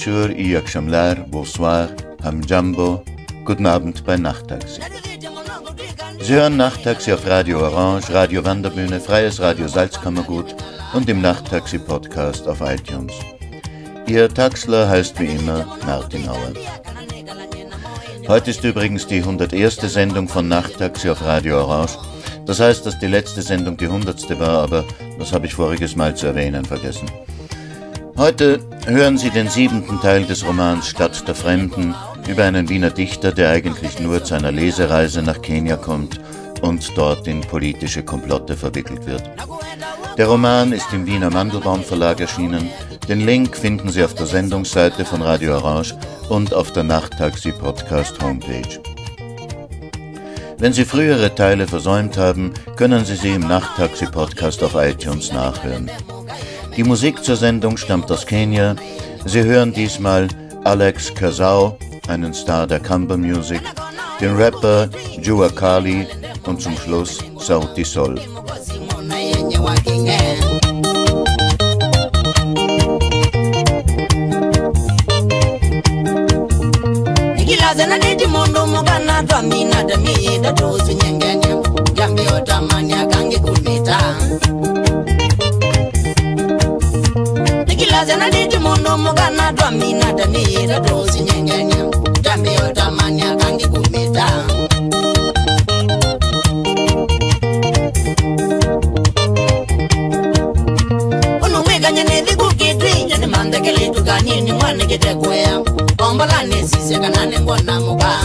Wieczór i jak Shamlar, bonsoir, Hamjambo, guten Abend bei Nachttaxi. Sie hören Nachttaxi auf Radio Orange, Radio Wanderbühne, Freies Radio Salzkammergut und im Nachttaxi-Podcast auf iTunes. Ihr Taxler heißt wie immer Martin Auer. Heute ist übrigens die 101. Sendung von Nachttaxi auf Radio Orange. Das heißt, dass die letzte Sendung die 100. war, aber das habe ich voriges Mal zu erwähnen vergessen. Heute hören Sie den siebenten Teil des Romans Stadt der Fremden über einen Wiener Dichter, der eigentlich nur zu einer Lesereise nach Kenia kommt und dort in politische Komplotte verwickelt wird. Der Roman ist im Wiener Mandelbaum Verlag erschienen. Den Link finden Sie auf der Sendungsseite von Radio Orange und auf der Nachttaxi Podcast Homepage. Wenn Sie frühere Teile versäumt haben, können Sie sie im Nachttaxi Podcast auf iTunes nachhören. Die Musik zur Sendung stammt aus Kenia. Sie hören diesmal Alex Kazau, einen Star der Kamba Music, den Rapper Jua Kali und zum Schluss Sauti Sol. Zena diti mundu mukana twamina tamiyida tusu nyengenya Jambi otamani akangi kumita ndazana diti muno mukana twamina taniyira tozinyengenya tambeyo tamanya kangikumita unomwikanya nethikukitwi yanimandekeletukanie nimwanekitekwea ombola nesisya kana nengona mukaa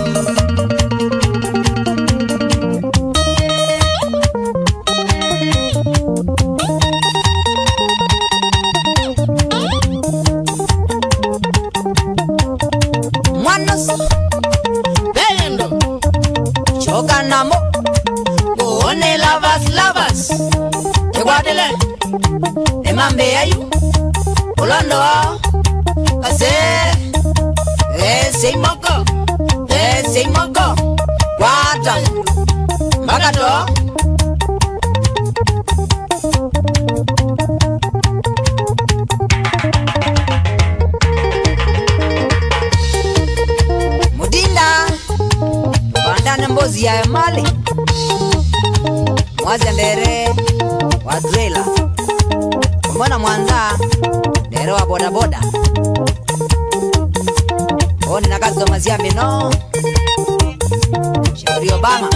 lovers, lovers. Ewadele, emambe yayu, olondo, ase, ese moko, say moko, wata, magato. Mudinda, bandana mbozi ya mali. Mwaze ndere wa mbona mwanza? Ndere wa bodaboda. Oni nakazomazia mino obama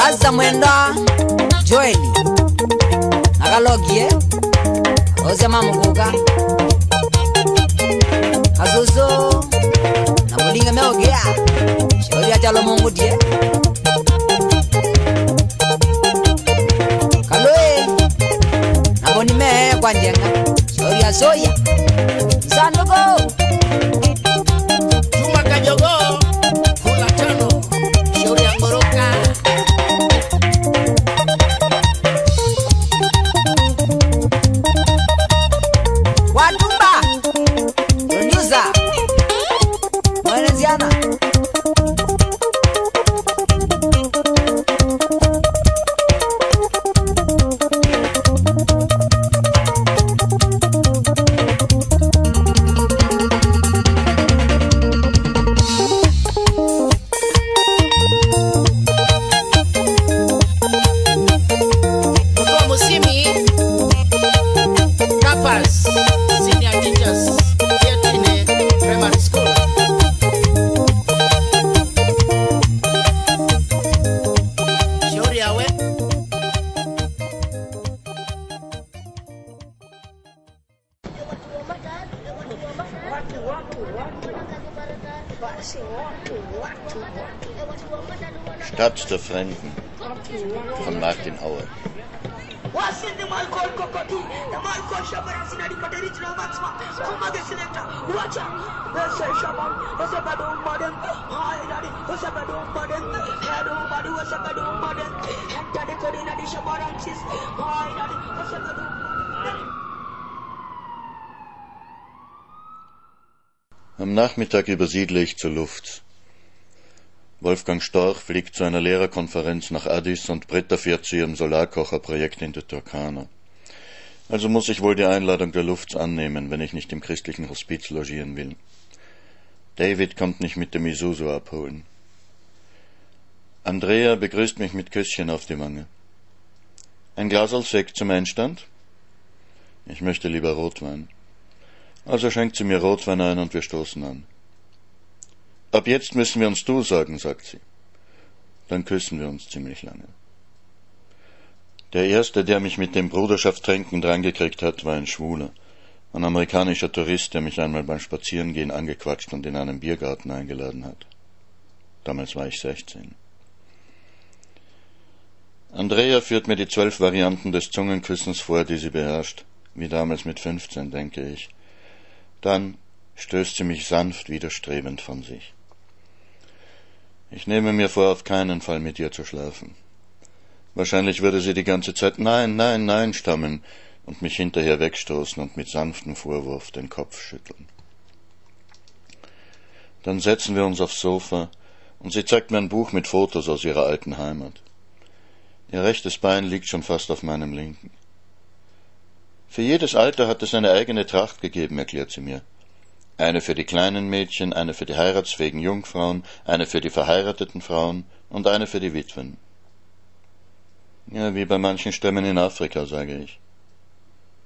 Rasta Mwenda joel Nakalogie eh? Ozema kuka Azuzu. Namulinga meogea. Shauri ajalo Mungu die eh? Kaloe eh? Naboni me kwa njenga. Shauri azoya Sandogo Juma Kanyogo Am Nachmittag übersiedle ich zur Luft. Wolfgang Storch fliegt zu einer Lehrerkonferenz nach Addis und Britta fährt zu ihrem Solarkocherprojekt in der Turkana. Also muss ich wohl die Einladung der Luft annehmen, wenn ich nicht im christlichen Hospiz logieren will. David kommt mich mit dem Isuzu abholen. Andrea begrüßt mich mit Küsschen auf die Wange. Ein Glas Sekt zum Einstand? Ich möchte lieber Rotwein. Also schenkt sie mir Rotwein ein und wir stoßen an. Ab jetzt müssen wir uns du sagen, sagt sie. Dann küssen wir uns ziemlich lange. Der erste, der mich mit dem Bruderschafttränken drangekriegt hat, war ein Schwuler, ein amerikanischer Tourist, der mich einmal beim Spazierengehen angequatscht und in einen Biergarten eingeladen hat. Damals war ich 16. Andrea führt mir die zwölf Varianten des Zungenküssens vor, die sie beherrscht, wie damals mit 15, denke ich. Dann stößt sie mich sanft widerstrebend von sich. Ich nehme mir vor, auf keinen Fall mit ihr zu schlafen. Wahrscheinlich würde sie die ganze Zeit Nein, nein, nein stammen und mich hinterher wegstoßen und mit sanftem Vorwurf den Kopf schütteln. Dann setzen wir uns aufs Sofa und sie zeigt mir ein Buch mit Fotos aus ihrer alten Heimat. Ihr rechtes Bein liegt schon fast auf meinem linken. Für jedes Alter hat es eine eigene Tracht gegeben, erklärt sie mir. Eine für die kleinen Mädchen, eine für die heiratsfähigen Jungfrauen, eine für die verheirateten Frauen und eine für die Witwen. Ja, wie bei manchen Stämmen in Afrika, sage ich.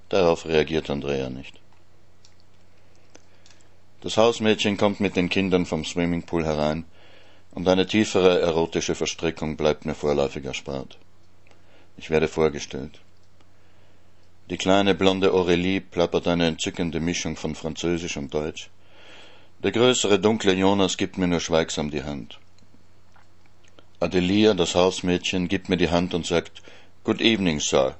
Darauf reagiert Andrea nicht. Das Hausmädchen kommt mit den Kindern vom Swimmingpool herein, und eine tiefere erotische Verstrickung bleibt mir vorläufig erspart. Ich werde vorgestellt. Die kleine blonde Aurélie plappert eine entzückende Mischung von Französisch und Deutsch. Der größere dunkle Jonas gibt mir nur schweigsam die Hand. Adelia, das Hausmädchen, gibt mir die Hand und sagt Good evening, Sir.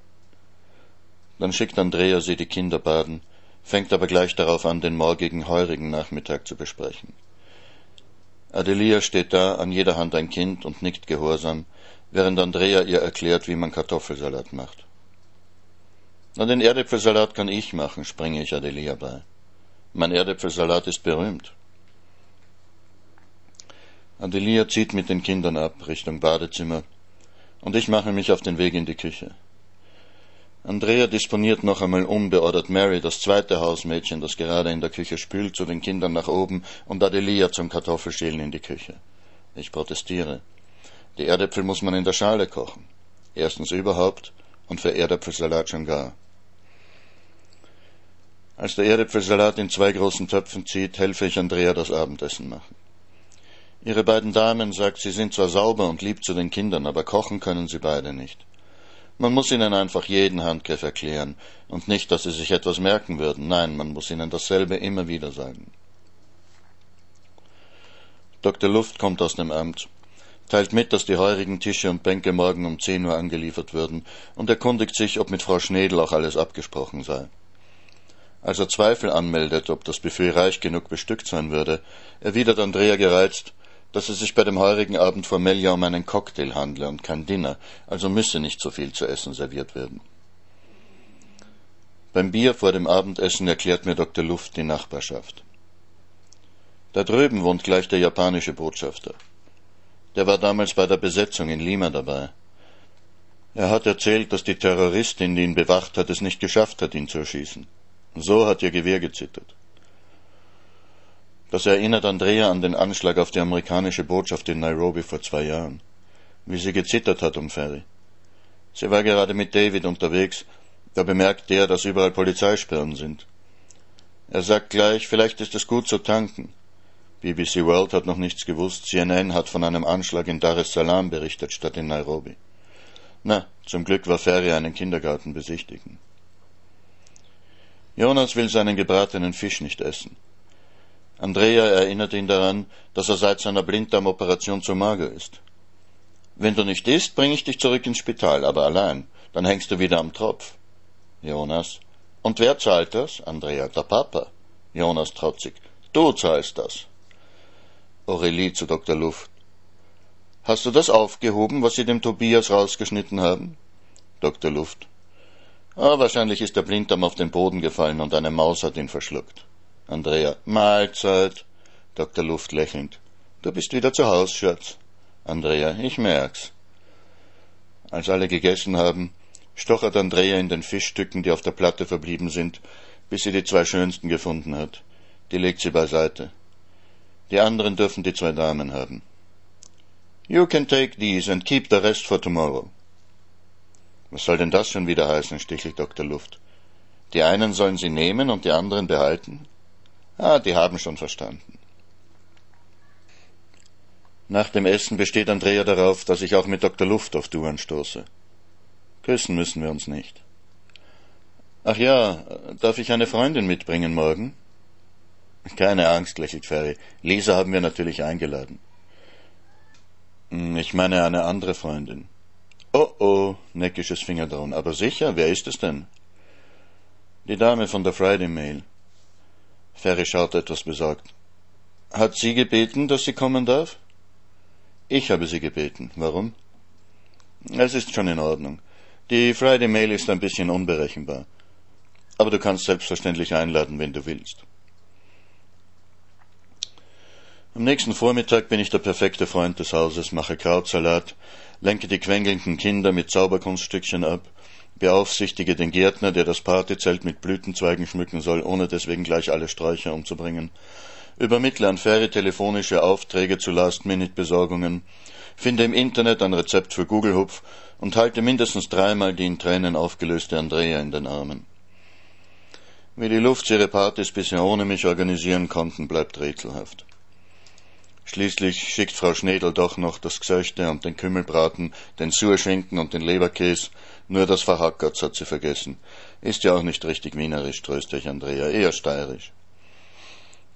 Dann schickt Andrea sie die Kinder baden, fängt aber gleich darauf an, den morgigen heurigen Nachmittag zu besprechen. Adelia steht da, an jeder Hand ein Kind und nickt gehorsam, während Andrea ihr erklärt, wie man Kartoffelsalat macht. Na, den Erdäpfelsalat kann ich machen, springe ich Adelia bei. Mein Erdäpfelsalat ist berühmt. Adelia zieht mit den Kindern ab Richtung Badezimmer, und ich mache mich auf den Weg in die Küche. Andrea disponiert noch einmal um, beordert Mary, das zweite Hausmädchen, das gerade in der Küche spült, zu den Kindern nach oben und Adelia zum Kartoffelschälen in die Küche. Ich protestiere. Die Erdäpfel muss man in der Schale kochen. Erstens überhaupt und für Erdäpfelsalat schon gar. Als der Erdäpfelsalat in zwei großen Töpfen zieht, helfe ich Andrea das Abendessen machen. Ihre beiden Damen, sagt sie, sind zwar sauber und lieb zu den Kindern, aber kochen können sie beide nicht. Man muss ihnen einfach jeden Handgriff erklären und nicht, dass sie sich etwas merken würden. Nein, man muss ihnen dasselbe immer wieder sagen. Dr. Luft kommt aus dem Amt, teilt mit, dass die heurigen Tische und Bänke morgen um zehn Uhr angeliefert würden und erkundigt sich, ob mit Frau Schnedel auch alles abgesprochen sei. Als er Zweifel anmeldet, ob das Buffet reich genug bestückt sein würde, erwidert Andrea gereizt, dass es sich bei dem heurigen Abend formell ja um einen Cocktail handle und kein Dinner, also müsse nicht so viel zu essen serviert werden. Beim Bier vor dem Abendessen erklärt mir Dr. Luft die Nachbarschaft. Da drüben wohnt gleich der japanische Botschafter. Der war damals bei der Besetzung in Lima dabei. Er hat erzählt, dass die Terroristin, die ihn bewacht hat, es nicht geschafft hat, ihn zu erschießen. So hat ihr Gewehr gezittert. Das erinnert Andrea an den Anschlag auf die amerikanische Botschaft in Nairobi vor zwei Jahren, wie sie gezittert hat um Ferry. Sie war gerade mit David unterwegs, da bemerkt der, dass überall Polizeisperren sind. Er sagt gleich, vielleicht ist es gut zu tanken. BBC World hat noch nichts gewusst, CNN hat von einem Anschlag in Dar es Salaam berichtet statt in Nairobi. Na, zum Glück war Ferry einen Kindergarten besichtigen. Jonas will seinen gebratenen Fisch nicht essen. Andrea erinnert ihn daran, dass er seit seiner Blinddarmoperation zu mager ist. Wenn du nicht isst, bring ich dich zurück ins Spital, aber allein. Dann hängst du wieder am Tropf. Jonas. Und wer zahlt das? Andrea. Der Papa. Jonas trotzig. Du zahlst das. Aurelie zu Dr. Luft. Hast du das aufgehoben, was sie dem Tobias rausgeschnitten haben? Dr. Luft. Ah, wahrscheinlich ist der Blinddarm auf den Boden gefallen und eine Maus hat ihn verschluckt. Andrea. Mahlzeit. Dr. Luft lächelnd. Du bist wieder zu Haus, Schatz. Andrea. Ich merk's. Als alle gegessen haben, stochert Andrea in den Fischstücken, die auf der Platte verblieben sind, bis sie die zwei schönsten gefunden hat. Die legt sie beiseite. Die anderen dürfen die zwei Damen haben. You can take these and keep the rest for tomorrow. Was soll denn das schon wieder heißen? stichelt Dr. Luft. Die einen sollen sie nehmen und die anderen behalten? Ah, die haben schon verstanden. Nach dem Essen besteht Andrea darauf, dass ich auch mit Dr. Luft auf Du anstoße. Küssen müssen wir uns nicht. Ach ja, darf ich eine Freundin mitbringen morgen? Keine Angst, lächelt Ferry. Lisa haben wir natürlich eingeladen. Hm, ich meine eine andere Freundin. Oh oh, neckisches Fingerdrohen. Aber sicher, wer ist es denn? Die Dame von der Friday Mail. Ferry schaut etwas besorgt. Hat sie gebeten, dass sie kommen darf? Ich habe sie gebeten. Warum? Es ist schon in Ordnung. Die Friday Mail ist ein bisschen unberechenbar. Aber du kannst selbstverständlich einladen, wenn du willst. Am nächsten Vormittag bin ich der perfekte Freund des Hauses, mache Krautsalat, lenke die quengelnden Kinder mit Zauberkunststückchen ab, beaufsichtige den Gärtner, der das Partyzelt mit Blütenzweigen schmücken soll, ohne deswegen gleich alle Sträucher umzubringen, übermittle an Ferry telefonische Aufträge zu Last-Minute-Besorgungen, finde im Internet ein Rezept für Gugelhupf und halte mindestens dreimal die in Tränen aufgelöste Andrea in den Armen. Wie die Luft ihre Partys bisher ohne mich organisieren konnten, bleibt rätselhaft. Schließlich schickt Frau Schnedel doch noch das Gsöchte und den Kümmelbraten, den Surschinken und den Leberkäse, nur das Verhackerts hat sie vergessen. Ist ja auch nicht richtig wienerisch, tröste ich Andrea, eher steirisch.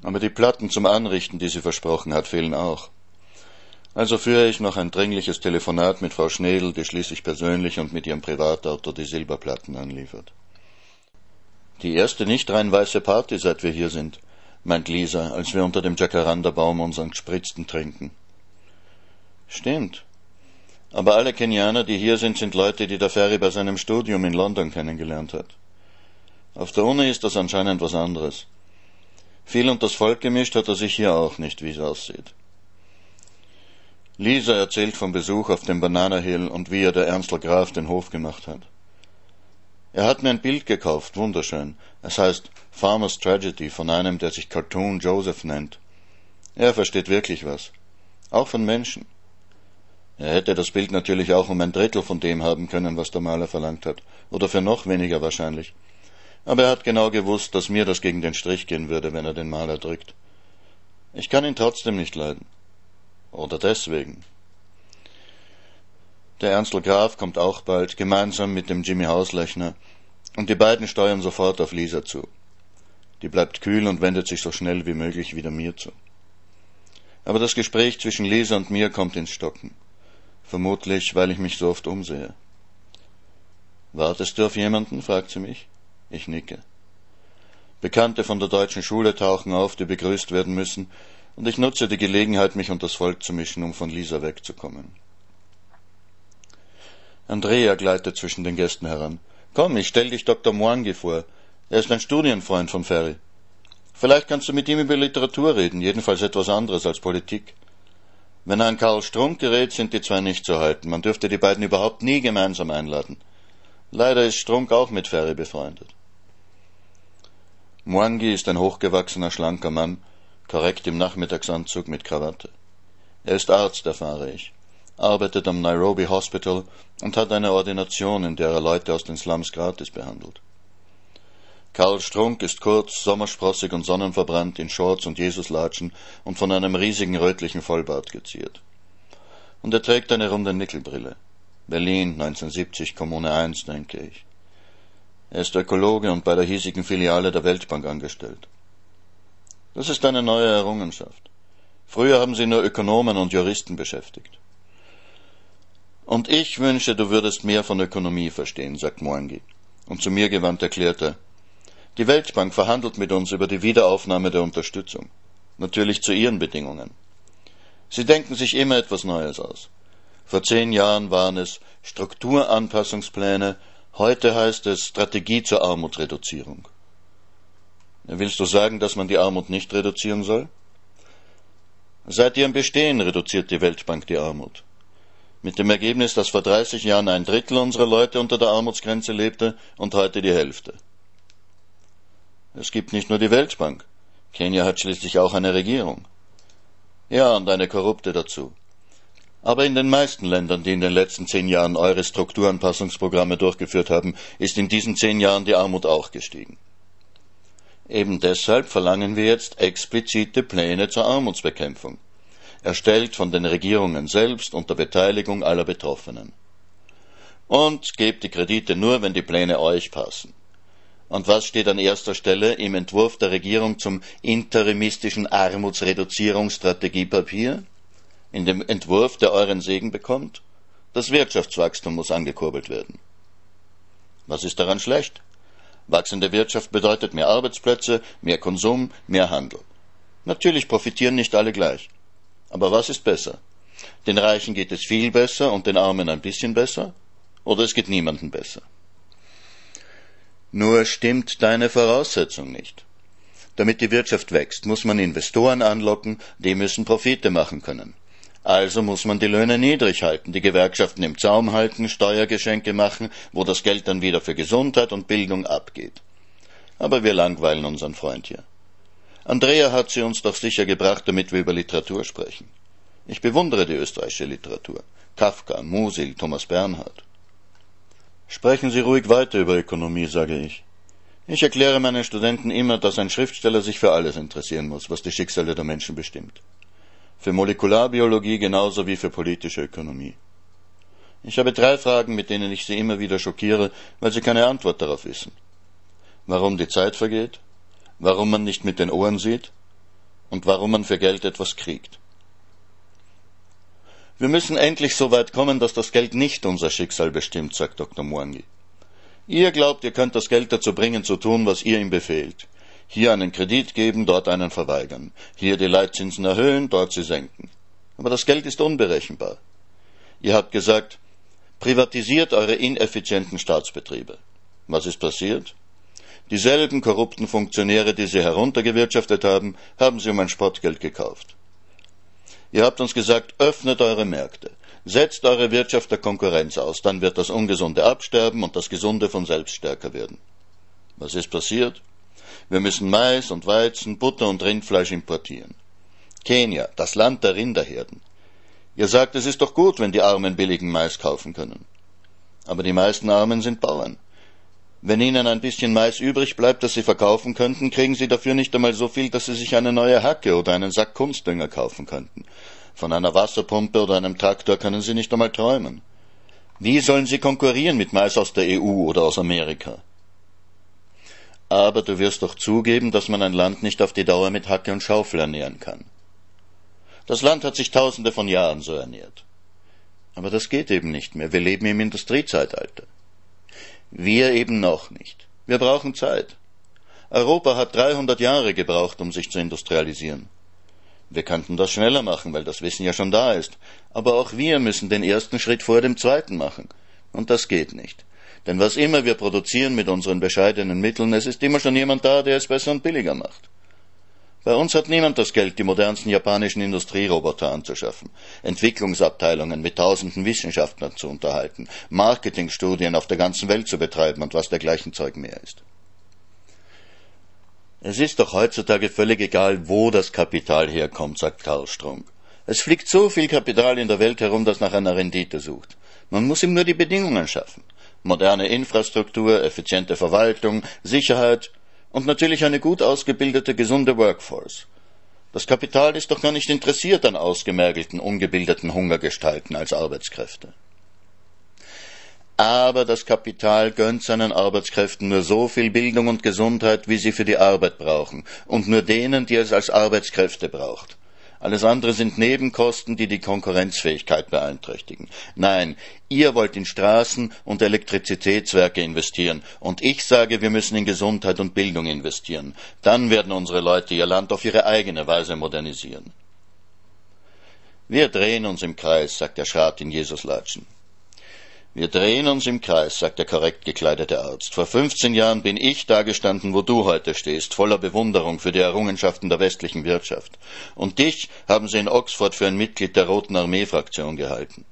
Aber die Platten zum Anrichten, die sie versprochen hat, fehlen auch. Also führe ich noch ein dringliches Telefonat mit Frau Schnedel, die schließlich persönlich und mit ihrem Privatauto die Silberplatten anliefert. Die erste nicht rein weiße Party, seit wir hier sind, meint Lisa, als wir unter dem Jacarandabaum unseren gespritzten trinken. Stimmt. Aber alle Kenianer, die hier sind, sind Leute, die der Ferry bei seinem Studium in London kennengelernt hat. Auf der Uni ist das anscheinend was anderes. Viel und das Volk gemischt hat er sich hier auch nicht, wie es aussieht. Lisa erzählt vom Besuch auf dem Banana Hill und wie er der Ernstl Graf den Hof gemacht hat. Er hat mir ein Bild gekauft, wunderschön. Es heißt Farmer's Tragedy von einem, der sich Cartoon Joseph nennt. Er versteht wirklich was. Auch von Menschen. Er hätte das Bild natürlich auch um ein Drittel von dem haben können, was der Maler verlangt hat. Oder für noch weniger wahrscheinlich. Aber er hat genau gewusst, dass mir das gegen den Strich gehen würde, wenn er den Maler drückt. Ich kann ihn trotzdem nicht leiden. Oder deswegen. Der Ernstl Graf kommt auch bald, gemeinsam mit dem Jimmy Hauslechner, und die beiden steuern sofort auf Lisa zu. Die bleibt kühl und wendet sich so schnell wie möglich wieder mir zu. Aber das Gespräch zwischen Lisa und mir kommt ins Stocken. Vermutlich, weil ich mich so oft umsehe. Wartest du auf jemanden? fragt sie mich. Ich nicke. Bekannte von der deutschen Schule tauchen auf, die begrüßt werden müssen, und ich nutze die Gelegenheit, mich unter das Volk zu mischen, um von Lisa wegzukommen. Andrea gleitet zwischen den Gästen heran. Komm, ich stell dich Dr. Mwangi vor. Er ist ein Studienfreund von Ferry. Vielleicht kannst du mit ihm über Literatur reden, jedenfalls etwas anderes als Politik. Wenn er an Karl Strunk gerät, sind die zwei nicht zu halten. Man dürfte die beiden überhaupt nie gemeinsam einladen. Leider ist Strunk auch mit Ferry befreundet. Mwangi ist ein hochgewachsener, schlanker Mann, korrekt im Nachmittagsanzug mit Krawatte. Er ist Arzt, erfahre ich, arbeitet am Nairobi Hospital und hat eine Ordination, in der er Leute aus den Slums gratis behandelt. Karl Strunk ist kurz, sommersprossig und sonnenverbrannt in Shorts und Jesuslatschen und von einem riesigen rötlichen Vollbart geziert. Und er trägt eine runde Nickelbrille. Berlin, 1970, Kommune 1, denke ich. Er ist Ökologe und bei der hiesigen Filiale der Weltbank angestellt. Das ist eine neue Errungenschaft. Früher haben sie nur Ökonomen und Juristen beschäftigt. Und ich wünsche, du würdest mehr von Ökonomie verstehen, sagt Moangi. Und zu mir gewandt erklärt er, die Weltbank verhandelt mit uns über die Wiederaufnahme der Unterstützung. Natürlich zu ihren Bedingungen. Sie denken sich immer etwas Neues aus. Vor zehn Jahren waren es Strukturanpassungspläne Heute heißt es Strategie zur Armutsreduzierung. Willst du sagen, dass man die Armut nicht reduzieren soll? Seit ihrem Bestehen reduziert die Weltbank die Armut. Mit dem Ergebnis, dass vor 30 Jahren ein Drittel unserer Leute unter der Armutsgrenze lebte und heute die Hälfte. Es gibt nicht nur die Weltbank. Kenia hat schließlich auch eine Regierung. Ja, und eine korrupte dazu. Aber in den meisten Ländern, die in den letzten zehn Jahren eure Strukturanpassungsprogramme durchgeführt haben, ist in diesen zehn Jahren die Armut auch gestiegen. Eben deshalb verlangen wir jetzt explizite Pläne zur Armutsbekämpfung, erstellt von den Regierungen selbst unter Beteiligung aller Betroffenen. Und gebt die Kredite nur, wenn die Pläne euch passen. Und was steht an erster Stelle im Entwurf der Regierung zum interimistischen Armutsreduzierungsstrategiepapier? in dem Entwurf, der euren Segen bekommt? Das Wirtschaftswachstum muss angekurbelt werden. Was ist daran schlecht? Wachsende Wirtschaft bedeutet mehr Arbeitsplätze, mehr Konsum, mehr Handel. Natürlich profitieren nicht alle gleich. Aber was ist besser? Den Reichen geht es viel besser und den Armen ein bisschen besser? Oder es geht niemandem besser? Nur stimmt deine Voraussetzung nicht. Damit die Wirtschaft wächst, muss man Investoren anlocken, die müssen Profite machen können. Also muss man die Löhne niedrig halten, die Gewerkschaften im Zaum halten, Steuergeschenke machen, wo das Geld dann wieder für Gesundheit und Bildung abgeht. Aber wir langweilen unseren Freund hier. Andrea hat sie uns doch sicher gebracht, damit wir über Literatur sprechen. Ich bewundere die österreichische Literatur. Kafka, Musil, Thomas Bernhard. Sprechen Sie ruhig weiter über Ökonomie, sage ich. Ich erkläre meinen Studenten immer, dass ein Schriftsteller sich für alles interessieren muss, was die Schicksale der Menschen bestimmt. Für Molekularbiologie genauso wie für politische Ökonomie. Ich habe drei Fragen, mit denen ich sie immer wieder schockiere, weil sie keine Antwort darauf wissen. Warum die Zeit vergeht, warum man nicht mit den Ohren sieht und warum man für Geld etwas kriegt. Wir müssen endlich so weit kommen, dass das Geld nicht unser Schicksal bestimmt, sagt Dr. Mwangi. Ihr glaubt, ihr könnt das Geld dazu bringen, zu tun, was ihr ihm befehlt. Hier einen Kredit geben, dort einen verweigern. Hier die Leitzinsen erhöhen, dort sie senken. Aber das Geld ist unberechenbar. Ihr habt gesagt, privatisiert eure ineffizienten Staatsbetriebe. Was ist passiert? Dieselben korrupten Funktionäre, die sie heruntergewirtschaftet haben, haben sie um ein Spottgeld gekauft. Ihr habt uns gesagt, öffnet eure Märkte, setzt eure Wirtschaft der Konkurrenz aus, dann wird das Ungesunde absterben und das Gesunde von selbst stärker werden. Was ist passiert? Wir müssen Mais und Weizen, Butter und Rindfleisch importieren. Kenia, das Land der Rinderherden. Ihr sagt, es ist doch gut, wenn die Armen billigen Mais kaufen können. Aber die meisten Armen sind Bauern. Wenn Ihnen ein bisschen Mais übrig bleibt, das Sie verkaufen könnten, kriegen Sie dafür nicht einmal so viel, dass Sie sich eine neue Hacke oder einen Sack Kunstdünger kaufen könnten. Von einer Wasserpumpe oder einem Traktor können Sie nicht einmal träumen. Wie sollen Sie konkurrieren mit Mais aus der EU oder aus Amerika? Aber du wirst doch zugeben, dass man ein Land nicht auf die Dauer mit Hacke und Schaufel ernähren kann. Das Land hat sich tausende von Jahren so ernährt. Aber das geht eben nicht mehr. Wir leben im Industriezeitalter. Wir eben noch nicht. Wir brauchen Zeit. Europa hat 300 Jahre gebraucht, um sich zu industrialisieren. Wir könnten das schneller machen, weil das Wissen ja schon da ist. Aber auch wir müssen den ersten Schritt vor dem zweiten machen. Und das geht nicht. Denn was immer wir produzieren mit unseren bescheidenen Mitteln, es ist immer schon jemand da, der es besser und billiger macht. Bei uns hat niemand das Geld, die modernsten japanischen Industrieroboter anzuschaffen, Entwicklungsabteilungen mit tausenden Wissenschaftlern zu unterhalten, Marketingstudien auf der ganzen Welt zu betreiben und was dergleichen Zeug mehr ist. Es ist doch heutzutage völlig egal, wo das Kapital herkommt, sagt Karl Strunk. Es fliegt so viel Kapital in der Welt herum, das nach einer Rendite sucht. Man muss ihm nur die Bedingungen schaffen. Moderne Infrastruktur, effiziente Verwaltung, Sicherheit, und natürlich eine gut ausgebildete, gesunde Workforce. Das Kapital ist doch gar nicht interessiert an ausgemergelten, ungebildeten Hungergestalten als Arbeitskräfte. Aber das Kapital gönnt seinen Arbeitskräften nur so viel Bildung und Gesundheit, wie sie für die Arbeit brauchen, und nur denen, die es als Arbeitskräfte braucht. Alles andere sind Nebenkosten, die die Konkurrenzfähigkeit beeinträchtigen. Nein, ihr wollt in Straßen und Elektrizitätswerke investieren, und ich sage, wir müssen in Gesundheit und Bildung investieren. Dann werden unsere Leute ihr Land auf ihre eigene Weise modernisieren. Wir drehen uns im Kreis, sagt der Schrat in Jesuslatschen. Wir drehen uns im Kreis, sagt der korrekt gekleidete Arzt. Vor 15 Jahren bin ich dagestanden, wo du heute stehst, voller Bewunderung für die Errungenschaften der westlichen Wirtschaft. Und dich haben sie in Oxford für ein Mitglied der Roten Armee-Fraktion gehalten.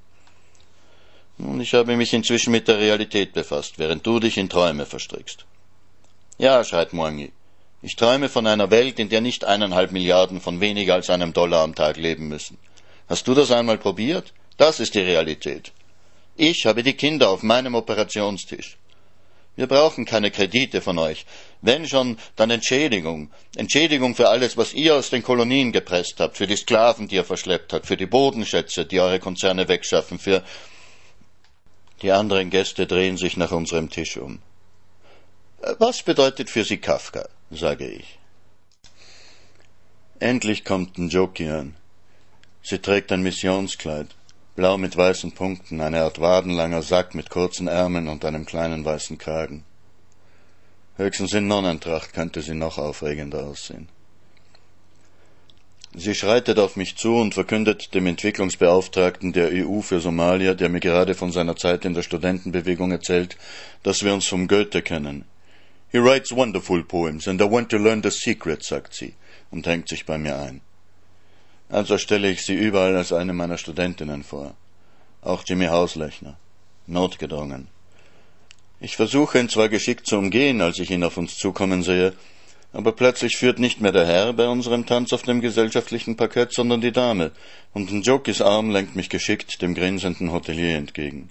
Nun, ich habe mich inzwischen mit der Realität befasst, während du dich in Träume verstrickst. Ja, schreit Mwangi. Ich träume von einer Welt, in der nicht eineinhalb Milliarden von weniger als einem Dollar am Tag leben müssen. Hast du das einmal probiert? Das ist die Realität. Ich habe die Kinder auf meinem Operationstisch. Wir brauchen keine Kredite von euch. Wenn schon, dann Entschädigung. Entschädigung für alles, was ihr aus den Kolonien gepresst habt, für die Sklaven, die ihr verschleppt habt, für die Bodenschätze, die eure Konzerne wegschaffen, für die anderen Gäste drehen sich nach unserem Tisch um. Was bedeutet für Sie Kafka? sage ich. Endlich kommt Njoki an. Sie trägt ein Missionskleid blau mit weißen Punkten, eine Art wadenlanger Sack mit kurzen Ärmeln und einem kleinen weißen Kragen. Höchstens in Nonnentracht könnte sie noch aufregender aussehen. Sie schreitet auf mich zu und verkündet dem Entwicklungsbeauftragten der EU für Somalia, der mir gerade von seiner Zeit in der Studentenbewegung erzählt, dass wir uns vom Goethe kennen. He writes wonderful poems and I want to learn the secret, sagt sie und hängt sich bei mir ein. Also stelle ich sie überall als eine meiner Studentinnen vor. Auch Jimmy Hauslechner. Notgedrungen. Ich versuche ihn zwar geschickt zu umgehen, als ich ihn auf uns zukommen sehe, aber plötzlich führt nicht mehr der Herr bei unserem Tanz auf dem gesellschaftlichen Parkett, sondern die Dame, und ein Jokis Arm lenkt mich geschickt dem grinsenden Hotelier entgegen.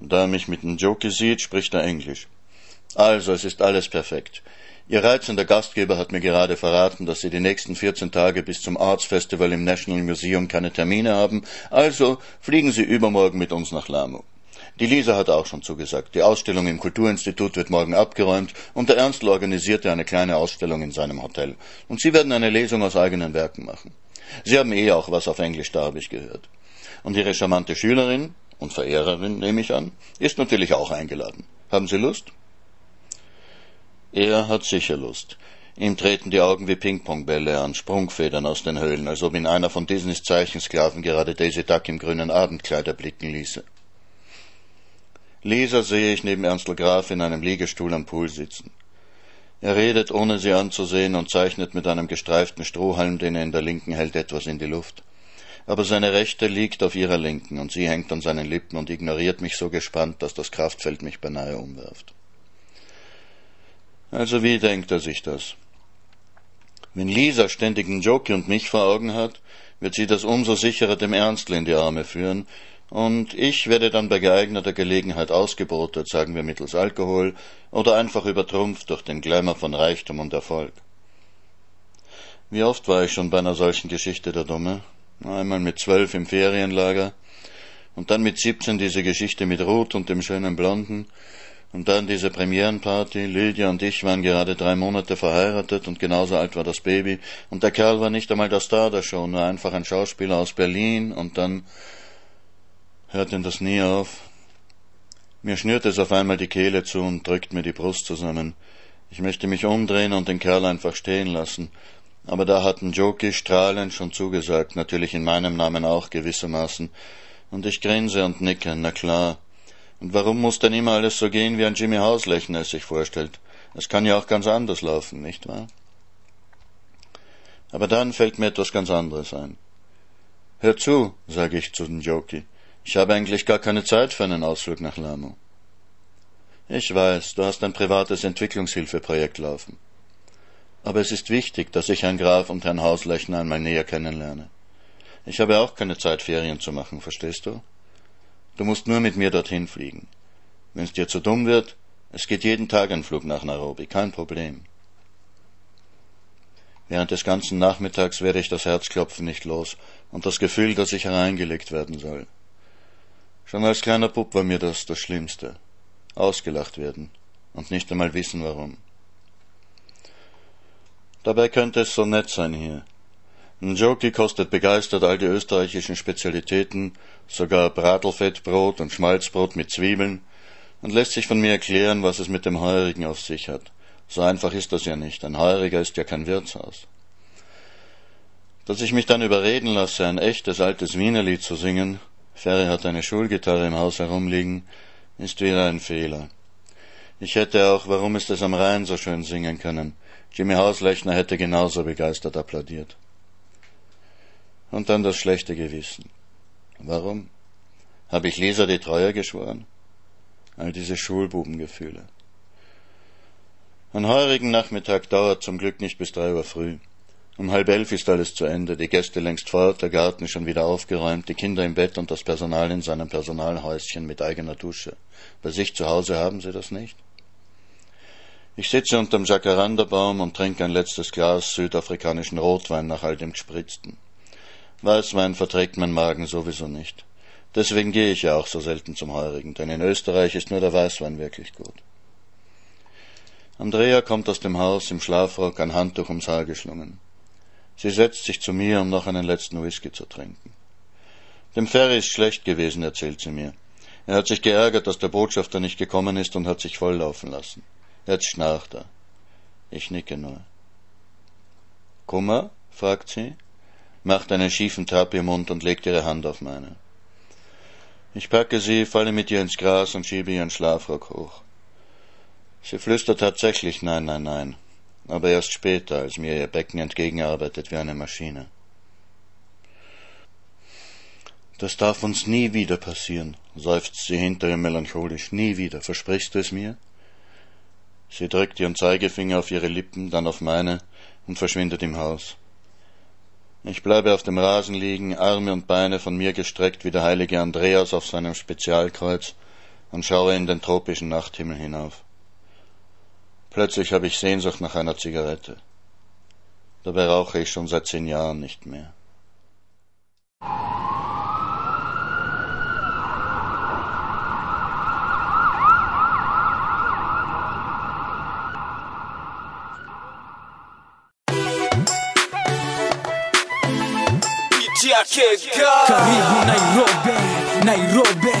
Da er mich mit dem Joki sieht, spricht er Englisch. Also, es ist alles perfekt. Ihr reizender Gastgeber hat mir gerade verraten, dass Sie die nächsten 14 Tage bis zum Arts Festival im National Museum keine Termine haben, also fliegen Sie übermorgen mit uns nach Lamu. Die Lisa hat auch schon zugesagt. Die Ausstellung im Kulturinstitut wird morgen abgeräumt und der Ernstl organisierte eine kleine Ausstellung in seinem Hotel. Und Sie werden eine Lesung aus eigenen Werken machen. Sie haben eh auch was auf Englisch, da habe ich gehört. Und Ihre charmante Schülerin und Verehrerin, nehme ich an, ist natürlich auch eingeladen. Haben Sie Lust? Er hat sicher Lust. Ihm treten die Augen wie Pingpongbälle an Sprungfedern aus den Höhlen, als ob ihn einer von Disneys Zeichensklaven gerade Daisy Duck im grünen Abendkleid erblicken ließe. Lisa sehe ich neben Ernstl Graf in einem Liegestuhl am Pool sitzen. Er redet, ohne sie anzusehen, und zeichnet mit einem gestreiften Strohhalm, den er in der linken hält, etwas in die Luft. Aber seine rechte liegt auf ihrer linken, und sie hängt an seinen Lippen und ignoriert mich so gespannt, dass das Kraftfeld mich beinahe umwirft. Also wie denkt er sich das? Wenn Lisa ständigen Jockey und mich vor Augen hat, wird sie das umso sicherer dem Ernstl in die Arme führen, und ich werde dann bei geeigneter Gelegenheit ausgebotet, sagen wir mittels Alkohol, oder einfach übertrumpft durch den Glamour von Reichtum und Erfolg. Wie oft war ich schon bei einer solchen Geschichte der Dumme? Einmal mit zwölf im Ferienlager, und dann mit siebzehn diese Geschichte mit Ruth und dem schönen Blonden, und dann diese Premierenparty. Lydia und ich waren gerade drei Monate verheiratet und genauso alt war das Baby. Und der Kerl war nicht einmal der Star der Show, nur einfach ein Schauspieler aus Berlin. Und dann hört ihn das nie auf. Mir schnürt es auf einmal die Kehle zu und drückt mir die Brust zusammen. Ich möchte mich umdrehen und den Kerl einfach stehen lassen. Aber da hatten Joki strahlend schon zugesagt, natürlich in meinem Namen auch gewissermaßen. Und ich grinse und nicke, na klar. Und warum muss denn immer alles so gehen, wie ein Jimmy Hauslechner es sich vorstellt? Es kann ja auch ganz anders laufen, nicht wahr? Aber dann fällt mir etwas ganz anderes ein. Hör zu, sage ich zu den Joki. Ich habe eigentlich gar keine Zeit für einen Ausflug nach Lamu. Ich weiß, du hast ein privates Entwicklungshilfeprojekt laufen. Aber es ist wichtig, dass ich Herrn Graf und Herrn Hauslechner einmal näher kennenlerne. Ich habe auch keine Zeit, Ferien zu machen, verstehst du? Du musst nur mit mir dorthin fliegen. Wenn's dir zu dumm wird, es geht jeden Tag ein Flug nach Nairobi, kein Problem. Während des ganzen Nachmittags werde ich das Herzklopfen nicht los und das Gefühl, dass ich hereingelegt werden soll. Schon als kleiner Bub war mir das das Schlimmste. Ausgelacht werden und nicht einmal wissen warum. Dabei könnte es so nett sein hier, Njoki kostet begeistert all die österreichischen Spezialitäten, sogar Bratelfettbrot und Schmalzbrot mit Zwiebeln, und lässt sich von mir erklären, was es mit dem Heurigen auf sich hat. So einfach ist das ja nicht. Ein Heuriger ist ja kein Wirtshaus. Dass ich mich dann überreden lasse, ein echtes altes Wienerlied zu singen, Ferry hat eine Schulgitarre im Haus herumliegen, ist wieder ein Fehler. Ich hätte auch, warum ist es am Rhein so schön singen können. Jimmy Hauslechner hätte genauso begeistert applaudiert. Und dann das schlechte Gewissen. Warum? Habe ich Lisa die Treue geschworen? All diese Schulbubengefühle. Ein heurigen Nachmittag dauert zum Glück nicht bis drei Uhr früh. Um halb elf ist alles zu Ende, die Gäste längst fort, der Garten schon wieder aufgeräumt, die Kinder im Bett und das Personal in seinem Personalhäuschen mit eigener Dusche. Bei sich zu Hause haben sie das nicht? Ich sitze unterm Jacarandabaum und trinke ein letztes Glas südafrikanischen Rotwein nach all dem Gespritzten. Weißwein verträgt mein Magen sowieso nicht. Deswegen gehe ich ja auch so selten zum Heurigen, denn in Österreich ist nur der Weißwein wirklich gut. Andrea kommt aus dem Haus im Schlafrock, ein Handtuch ums Haar geschlungen. Sie setzt sich zu mir, um noch einen letzten Whisky zu trinken. Dem Ferry ist schlecht gewesen, erzählt sie mir. Er hat sich geärgert, dass der Botschafter nicht gekommen ist und hat sich volllaufen lassen. Jetzt schnarcht er. Ich nicke nur. Kummer? fragt sie macht einen schiefen Tapirmund und legt ihre Hand auf meine. Ich packe sie, falle mit ihr ins Gras und schiebe ihren Schlafrock hoch. Sie flüstert tatsächlich Nein, nein, nein, aber erst später, als mir ihr Becken entgegenarbeitet wie eine Maschine. Das darf uns nie wieder passieren, seufzt sie hinter ihr melancholisch. Nie wieder. Versprichst du es mir? Sie drückt ihren Zeigefinger auf ihre Lippen, dann auf meine und verschwindet im Haus. Ich bleibe auf dem Rasen liegen, Arme und Beine von mir gestreckt wie der heilige Andreas auf seinem Spezialkreuz und schaue in den tropischen Nachthimmel hinauf. Plötzlich habe ich Sehnsucht nach einer Zigarette. Dabei rauche ich schon seit zehn Jahren nicht mehr. Karibu Nairobi, Nairobi,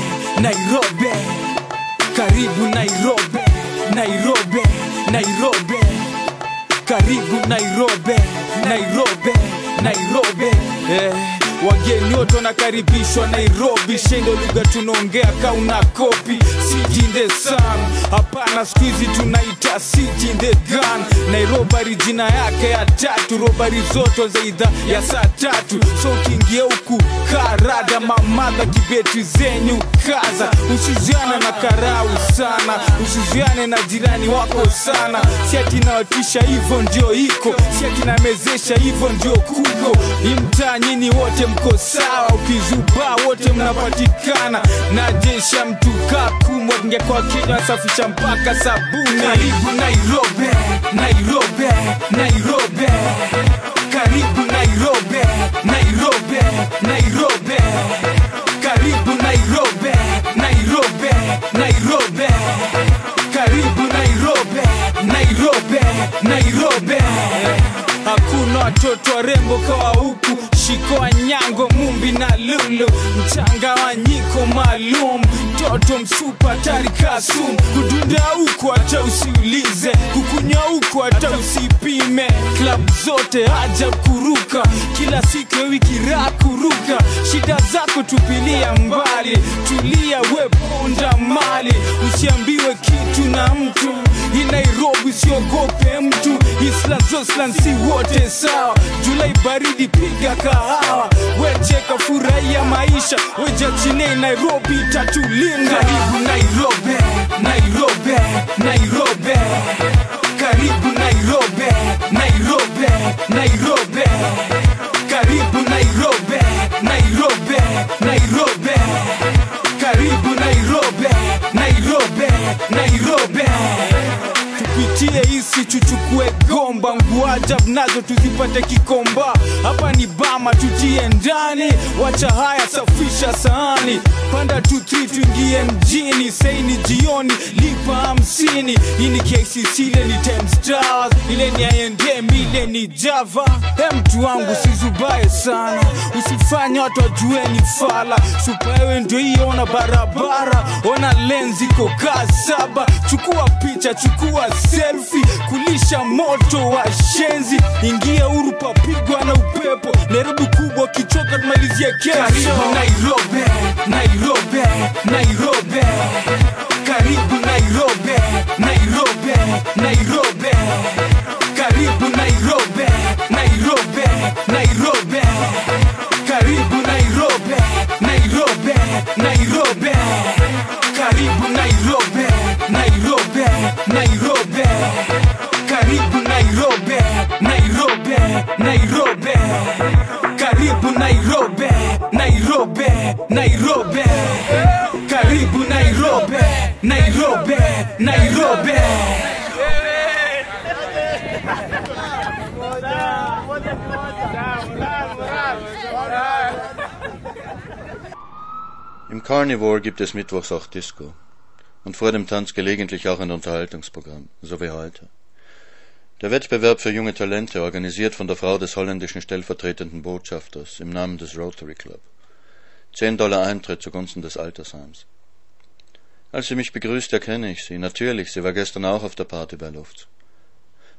Nairobi. Karibu Nairobi, Nairobi, Nairobi. Karibu Nairobi, wageni wote wanakaribishwa Nairobi, shendo lugha tunaongea kauna kopi city the sun. Hapana, siku hizi tunaita city the gun. Nairobi jina yake ya tatu, robari zote za idhaa ya saa tatu. So ukiingia huku karada, mamadha kibeti zenyu kaza, usiziana na karau sana, usiziane na jirani wako sana. Siati nawatisha hivyo ndio iko, siati namezesha hivyo ndio kuko. Hii mtaa nyini wote mko sawa, ukizubaa wote mnapatikana na jeshi ya mtu kakumwa kinywa safisha mpaka sabuni. Karibu Nairobi, Nairobi, Nairobi. Kasum, kudunda uko hata usiulize, kukunywa huko hata usipime, klabu zote haja kuruka, kila siku ya wiki kuruka, shida zako tupilia mbali, tulia we ponda mali, usiambiwe kitu na mtu, hii Nairobi siogope mtu, Islan Zoslan si wote sawa, Julai baridi piga kahawa, wecheka furahia maisha, wejachinei Nairobi tatulinda. Karibu Nairobi, Nairobi, Nairobi. Karibu Nairobi, Nairobi, Nairobi. Karibu Nairobi, Nairobi, Nairobi. Karibu Nairobi, Nairobi, Nairobi. Tupitie hisi tuchukue gomba. Nguajab nazo tuzipate kikomba. Hapa ni bama tutie ndani. Wacha haya safisha sahani. Panda tu tuingie mjini. Sei ni jioni lipa hamsini. Hii ni KCC ile ni Ten Stars. Ile ni I&M ile ni Java. He mtu wangu sizubaye sana. Usifanye watu wajue ni fala. Supaewe ndio hii ona barabara. Ona lenzi kokaa saba. Chukua picha chukua selfie kulisha moto wa shenzi. Ingia huru papigwa na upepo. Nairobi kubwa kichoka tumalizia kesho nairobi nairobi nairobi. Karibu nairobi nairobi nairobi. Karibu nairobi nairobi nairobi nairobi karibu nairobi nairobi nairobi Im Carnivore gibt es mittwochs auch Disco. Und vor dem Tanz gelegentlich auch ein Unterhaltungsprogramm, so wie heute. Der Wettbewerb für junge Talente, organisiert von der Frau des holländischen stellvertretenden Botschafters im Namen des Rotary Club. Zehn Dollar Eintritt zugunsten des Altersheims. Als sie mich begrüßt, erkenne ich sie. Natürlich, sie war gestern auch auf der Party bei Luft.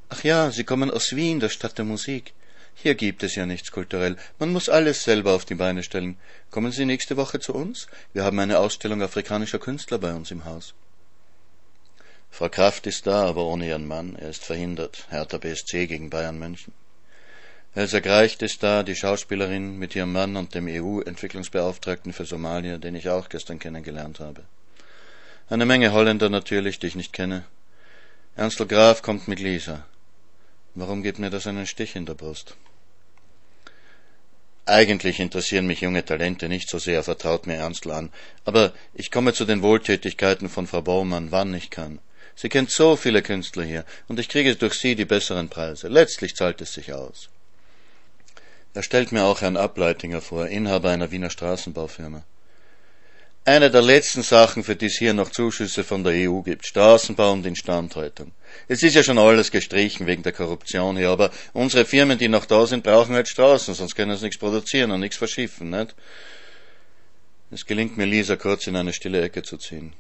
Ach ja, Sie kommen aus Wien, der Stadt der Musik. Hier gibt es ja nichts kulturell. Man muss alles selber auf die Beine stellen. Kommen Sie nächste Woche zu uns? Wir haben eine Ausstellung afrikanischer Künstler bei uns im Haus. Frau Kraft ist da, aber ohne ihren Mann. Er ist verhindert. Hertha BSC gegen Bayern München. Elsa Greicht ist da, die Schauspielerin mit ihrem Mann und dem EU-Entwicklungsbeauftragten für Somalia, den ich auch gestern kennengelernt habe. Eine Menge Holländer natürlich, die ich nicht kenne. Ernstl Graf kommt mit Lisa. Warum gibt mir das einen Stich in der Brust? Eigentlich interessieren mich junge Talente nicht so sehr, vertraut mir Ernstl an, aber ich komme zu den Wohltätigkeiten von Frau Baumann, wann ich kann. Sie kennt so viele Künstler hier, und ich kriege durch sie die besseren Preise. Letztlich zahlt es sich aus. Er stellt mir auch Herrn Ableitinger vor, Inhaber einer Wiener Straßenbaufirma. Eine der letzten Sachen, für die es hier noch Zuschüsse von der EU gibt, Straßenbau und Instandhaltung. Es ist ja schon alles gestrichen wegen der Korruption hier, aber unsere Firmen, die noch da sind, brauchen halt Straßen, sonst können sie nichts produzieren und nichts verschiffen, nicht? Es gelingt mir, Lisa kurz in eine stille Ecke zu ziehen.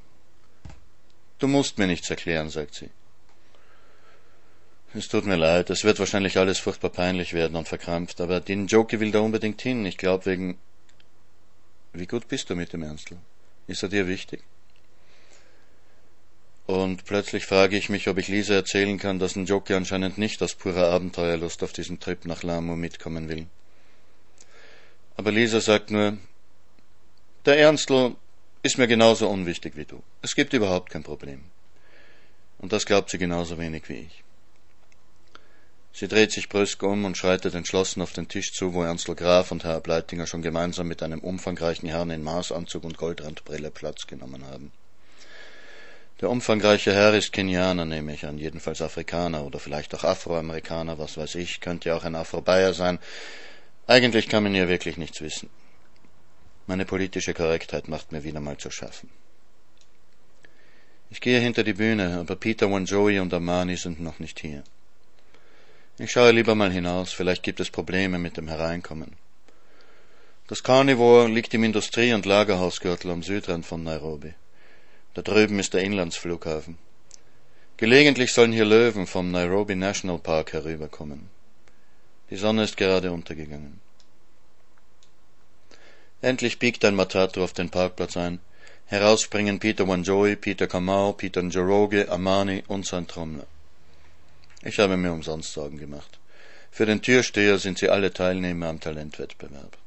Du musst mir nichts erklären, sagt sie. Es tut mir leid, es wird wahrscheinlich alles furchtbar peinlich werden und verkrampft, aber den Joke will da unbedingt hin. Ich glaube wegen. Wie gut bist du mit dem Ernstl? Ist er dir wichtig? Und plötzlich frage ich mich, ob ich Lisa erzählen kann, dass ein Jockey anscheinend nicht aus purer Abenteuerlust auf diesen Trip nach Lamu mitkommen will. Aber Lisa sagt nur, der Ernstl ist mir genauso unwichtig wie du. Es gibt überhaupt kein Problem. Und das glaubt sie genauso wenig wie ich. Sie dreht sich brüsk um und schreitet entschlossen auf den Tisch zu, wo Ernstl Graf und Herr Bleitinger schon gemeinsam mit einem umfangreichen Herrn in Maßanzug und Goldrandbrille Platz genommen haben. Der umfangreiche Herr ist Kenianer, nehme ich an, jedenfalls Afrikaner oder vielleicht auch Afroamerikaner, was weiß ich, könnte ja auch ein Afro-Bayer sein. Eigentlich kann man hier wirklich nichts wissen. Meine politische Korrektheit macht mir wieder mal zu schaffen. Ich gehe hinter die Bühne, aber Peter Wanjoey und Amani sind noch nicht hier. Ich schaue lieber mal hinaus, vielleicht gibt es Probleme mit dem Hereinkommen. Das Carnivore liegt im Industrie- und Lagerhausgürtel am Südrand von Nairobi. Da drüben ist der Inlandsflughafen. Gelegentlich sollen hier Löwen vom Nairobi National Park herüberkommen. Die Sonne ist gerade untergegangen. Endlich biegt ein Matatu auf den Parkplatz ein. Heraus springen Peter Wanjoy, Peter Kamau, Peter Njoroge, Amani und sein Trommler. Ich habe mir umsonst Sorgen gemacht. Für den Türsteher sind sie alle Teilnehmer am Talentwettbewerb.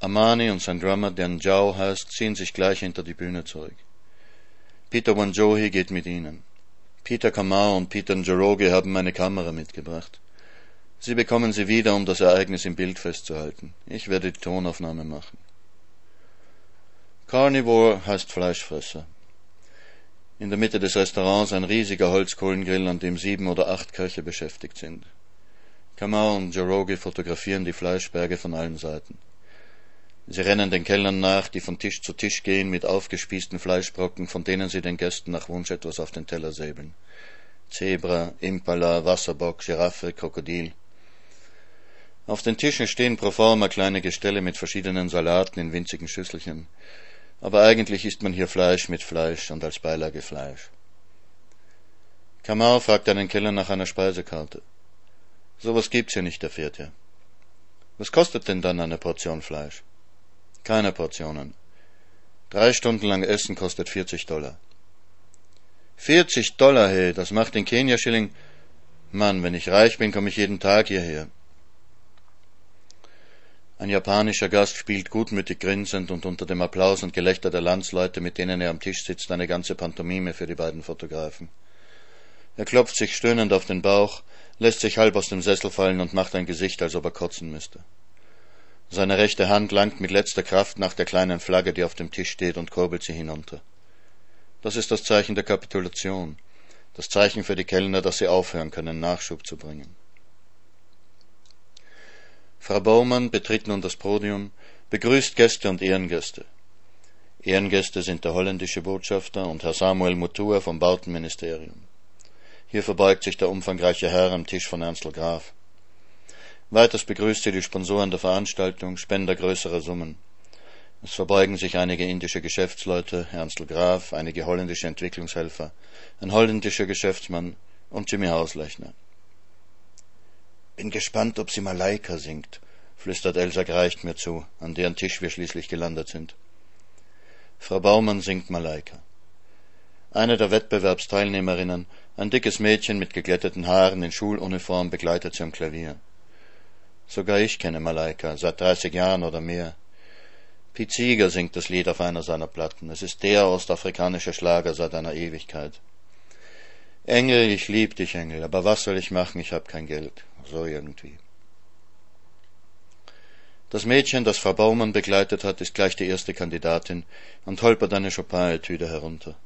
Amani und sein Drummer, der Njao heißt, ziehen sich gleich hinter die Bühne zurück. Peter Wanjohi geht mit ihnen. Peter Kamau und Peter Njoroge haben meine Kamera mitgebracht. Sie bekommen sie wieder, um das Ereignis im Bild festzuhalten. Ich werde die Tonaufnahme machen. Carnivore heißt Fleischfresser. In der Mitte des Restaurants ein riesiger Holzkohlengrill, an dem sieben oder acht Köche beschäftigt sind. Kamau und Joroge fotografieren die Fleischberge von allen Seiten. Sie rennen den Kellnern nach, die von Tisch zu Tisch gehen mit aufgespießten Fleischbrocken, von denen sie den Gästen nach Wunsch etwas auf den Teller säbeln. Zebra, Impala, Wasserbock, Giraffe, Krokodil. Auf den Tischen stehen pro forma kleine Gestelle mit verschiedenen Salaten in winzigen Schüsselchen aber eigentlich isst man hier Fleisch mit Fleisch und als Beilage Fleisch. Kamau fragt einen Keller nach einer Speisekarte. Sowas gibt's hier nicht, erfährt er. Was kostet denn dann eine Portion Fleisch? Keine Portionen. Drei Stunden lang Essen kostet 40 Dollar. 40 Dollar, hey, das macht den Kenia-Schilling. Mann, wenn ich reich bin, komme ich jeden Tag hierher. Ein japanischer Gast spielt gutmütig grinsend und unter dem Applaus und Gelächter der Landsleute, mit denen er am Tisch sitzt, eine ganze Pantomime für die beiden Fotografen. Er klopft sich stöhnend auf den Bauch, lässt sich halb aus dem Sessel fallen und macht ein Gesicht, als ob er kotzen müsste. Seine rechte Hand langt mit letzter Kraft nach der kleinen Flagge, die auf dem Tisch steht, und kurbelt sie hinunter. Das ist das Zeichen der Kapitulation, das Zeichen für die Kellner, dass sie aufhören können, Nachschub zu bringen. Frau Baumann betritt nun das Podium, begrüßt Gäste und Ehrengäste. Ehrengäste sind der holländische Botschafter und Herr Samuel Mutua vom Bautenministerium. Hier verbeugt sich der umfangreiche Herr am Tisch von Ernstl Graf. Weiters begrüßt sie die Sponsoren der Veranstaltung, Spender größerer Summen. Es verbeugen sich einige indische Geschäftsleute, Ernstl Graf, einige holländische Entwicklungshelfer, ein holländischer Geschäftsmann und Jimmy Hauslechner. Bin gespannt, ob sie Malaika singt, flüstert Elsa Greicht mir zu, an deren Tisch wir schließlich gelandet sind. Frau Baumann singt Malaika. Eine der Wettbewerbsteilnehmerinnen, ein dickes Mädchen mit geglätteten Haaren in Schuluniform, begleitet sie am Klavier. Sogar ich kenne Malaika, seit dreißig Jahren oder mehr. Seeger singt das Lied auf einer seiner Platten. Es ist der ostafrikanische Schlager seit einer Ewigkeit. Engel, ich lieb dich, Engel, aber was soll ich machen? Ich hab kein Geld. So irgendwie. Das Mädchen, das Frau Baumann begleitet hat, ist gleich die erste Kandidatin und holpert eine Chopin-Etüde herunter.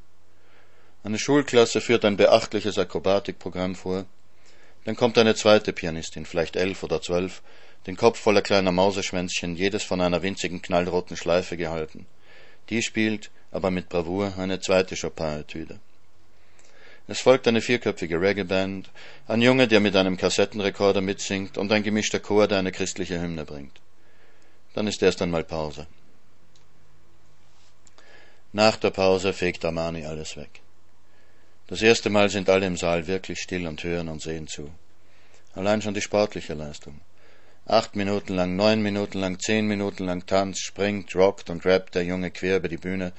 Eine Schulklasse führt ein beachtliches Akrobatikprogramm vor. Dann kommt eine zweite Pianistin, vielleicht elf oder zwölf, den Kopf voller kleiner Mauseschwänzchen, jedes von einer winzigen knallroten Schleife gehalten. Die spielt, aber mit Bravour, eine zweite Chopin-Etüde. Es folgt eine vierköpfige Reggae-Band, ein Junge, der mit einem Kassettenrekorder mitsingt und ein gemischter Chor, der eine christliche Hymne bringt. Dann ist erst einmal Pause. Nach der Pause fegt Armani alles weg. Das erste Mal sind alle im Saal wirklich still und hören und sehen zu. Allein schon die sportliche Leistung. Acht Minuten lang, neun Minuten lang, zehn Minuten lang tanzt, springt, rockt und rappt der Junge quer über die Bühne,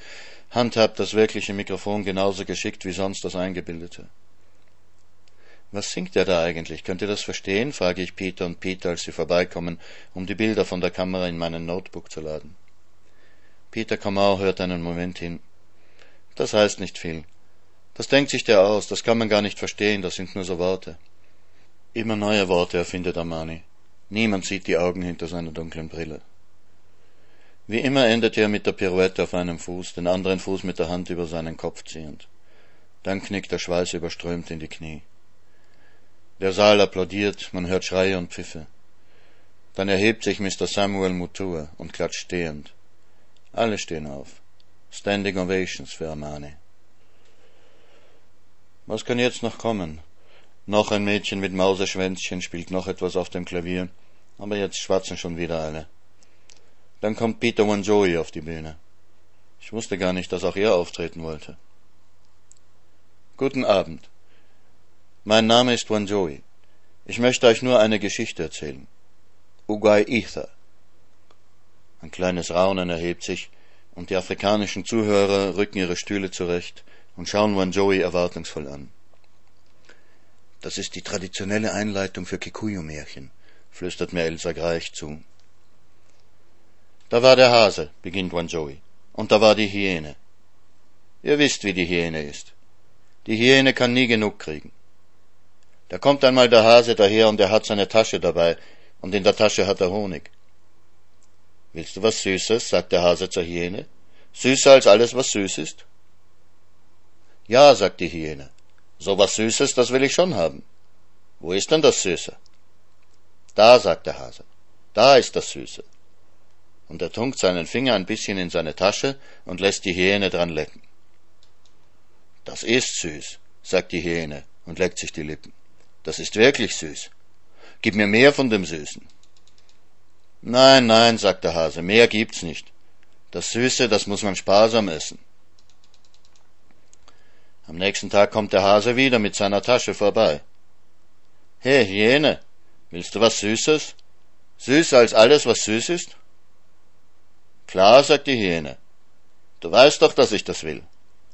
handhabt das wirkliche Mikrofon genauso geschickt wie sonst das eingebildete. Was singt er da eigentlich? Könnt ihr das verstehen? frage ich Peter und Peter, als sie vorbeikommen, um die Bilder von der Kamera in meinen Notebook zu laden. Peter Kamau hört einen Moment hin. Das heißt nicht viel. Das denkt sich der aus, das kann man gar nicht verstehen, das sind nur so Worte. Immer neue Worte erfindet Armani. Niemand sieht die Augen hinter seiner dunklen Brille. Wie immer endet er mit der Pirouette auf einem Fuß, den anderen Fuß mit der Hand über seinen Kopf ziehend. Dann knickt der Schweiß überströmt in die Knie. Der Saal applaudiert, man hört Schreie und Pfiffe. Dann erhebt sich Mr. Samuel Mutua und klatscht stehend. Alle stehen auf. Standing Ovations für Armani. Was kann jetzt noch kommen? Noch ein Mädchen mit Mauseschwänzchen spielt noch etwas auf dem Klavier, aber jetzt schwatzen schon wieder alle. Dann kommt Peter Wanjoy auf die Bühne. Ich wusste gar nicht, dass auch er auftreten wollte. Guten Abend. Mein Name ist Wanjoy. Ich möchte euch nur eine Geschichte erzählen. Ugai Ether. Ein kleines Raunen erhebt sich, und die afrikanischen Zuhörer rücken ihre Stühle zurecht und schauen Wanjoy erwartungsvoll an. Das ist die traditionelle Einleitung für Kikuyu-Märchen, flüstert mir Elsa Greich zu. Da war der Hase, beginnt Wanjoy, und da war die Hyäne. Ihr wisst, wie die Hyäne ist. Die Hyäne kann nie genug kriegen. Da kommt einmal der Hase daher und er hat seine Tasche dabei, und in der Tasche hat er Honig. Willst du was Süßes? sagt der Hase zur Hyäne. Süßer als alles, was süß ist? Ja, sagt die Hyäne. So was Süßes, das will ich schon haben. Wo ist denn das Süße? Da, sagt der Hase. Da ist das Süße. Und er tunkt seinen Finger ein bisschen in seine Tasche und lässt die Hyäne dran lecken. Das ist süß, sagt die Hyäne und leckt sich die Lippen. Das ist wirklich süß. Gib mir mehr von dem Süßen. Nein, nein, sagt der Hase, mehr gibt's nicht. Das Süße, das muss man sparsam essen. Am nächsten Tag kommt der Hase wieder mit seiner Tasche vorbei. Hey, Hyäne, willst du was Süßes? Süßer als alles, was süß ist? Klar, sagt die Hyäne. Du weißt doch, dass ich das will.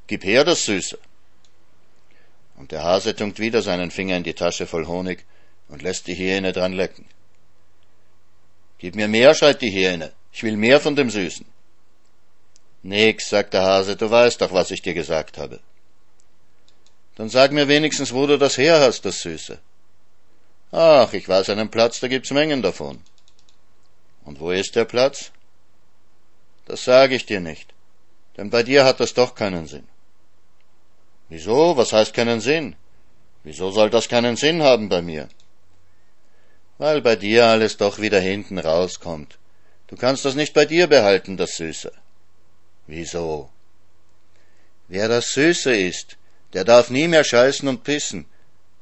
Gib her das Süße und der Hase tunkt wieder seinen Finger in die Tasche voll Honig und lässt die Hyäne dran lecken. Gib mir mehr, schreit die Hyäne, ich will mehr von dem Süßen. Nix, sagt der Hase, du weißt doch, was ich dir gesagt habe. Dann sag mir wenigstens, wo du das her hast, das Süße. Ach, ich weiß einen Platz, da gibt's Mengen davon. Und wo ist der Platz? Das sage ich dir nicht, denn bei dir hat das doch keinen Sinn. Wieso? Was heißt keinen Sinn? Wieso soll das keinen Sinn haben bei mir? Weil bei dir alles doch wieder hinten rauskommt. Du kannst das nicht bei dir behalten, das Süße. Wieso? Wer das Süße ist, der darf nie mehr scheißen und pissen,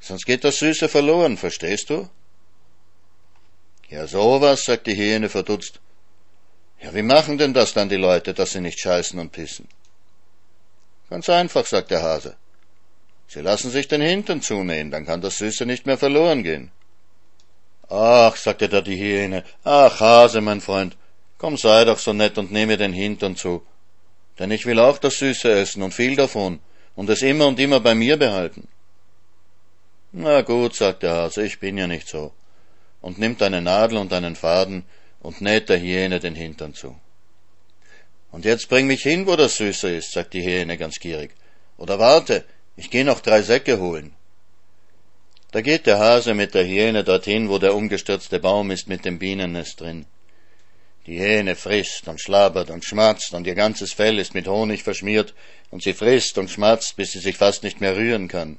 sonst geht das Süße verloren, verstehst du? Ja, sowas, sagt die Hyäne verdutzt. Ja, wie machen denn das dann die Leute, dass sie nicht scheißen und pissen? Ganz einfach, sagt der Hase. Sie lassen sich den Hintern zunähen, dann kann das Süße nicht mehr verloren gehen. Ach, sagte da die Hyäne, ach Hase, mein Freund, komm sei doch so nett und nehme den Hintern zu. Denn ich will auch das Süße essen und viel davon, und es immer und immer bei mir behalten. Na gut, sagt der Hase, ich bin ja nicht so, und nimmt eine Nadel und einen Faden und näht der Hyäne den Hintern zu. Und jetzt bring mich hin, wo das Süße ist, sagt die Hyäne ganz gierig. Oder warte, ich geh noch drei Säcke holen. Da geht der Hase mit der Hyäne dorthin, wo der umgestürzte Baum ist mit dem Bienennest drin. Die Hähne frisst und schlabbert und schmatzt und ihr ganzes Fell ist mit Honig verschmiert und sie frisst und schmatzt, bis sie sich fast nicht mehr rühren kann.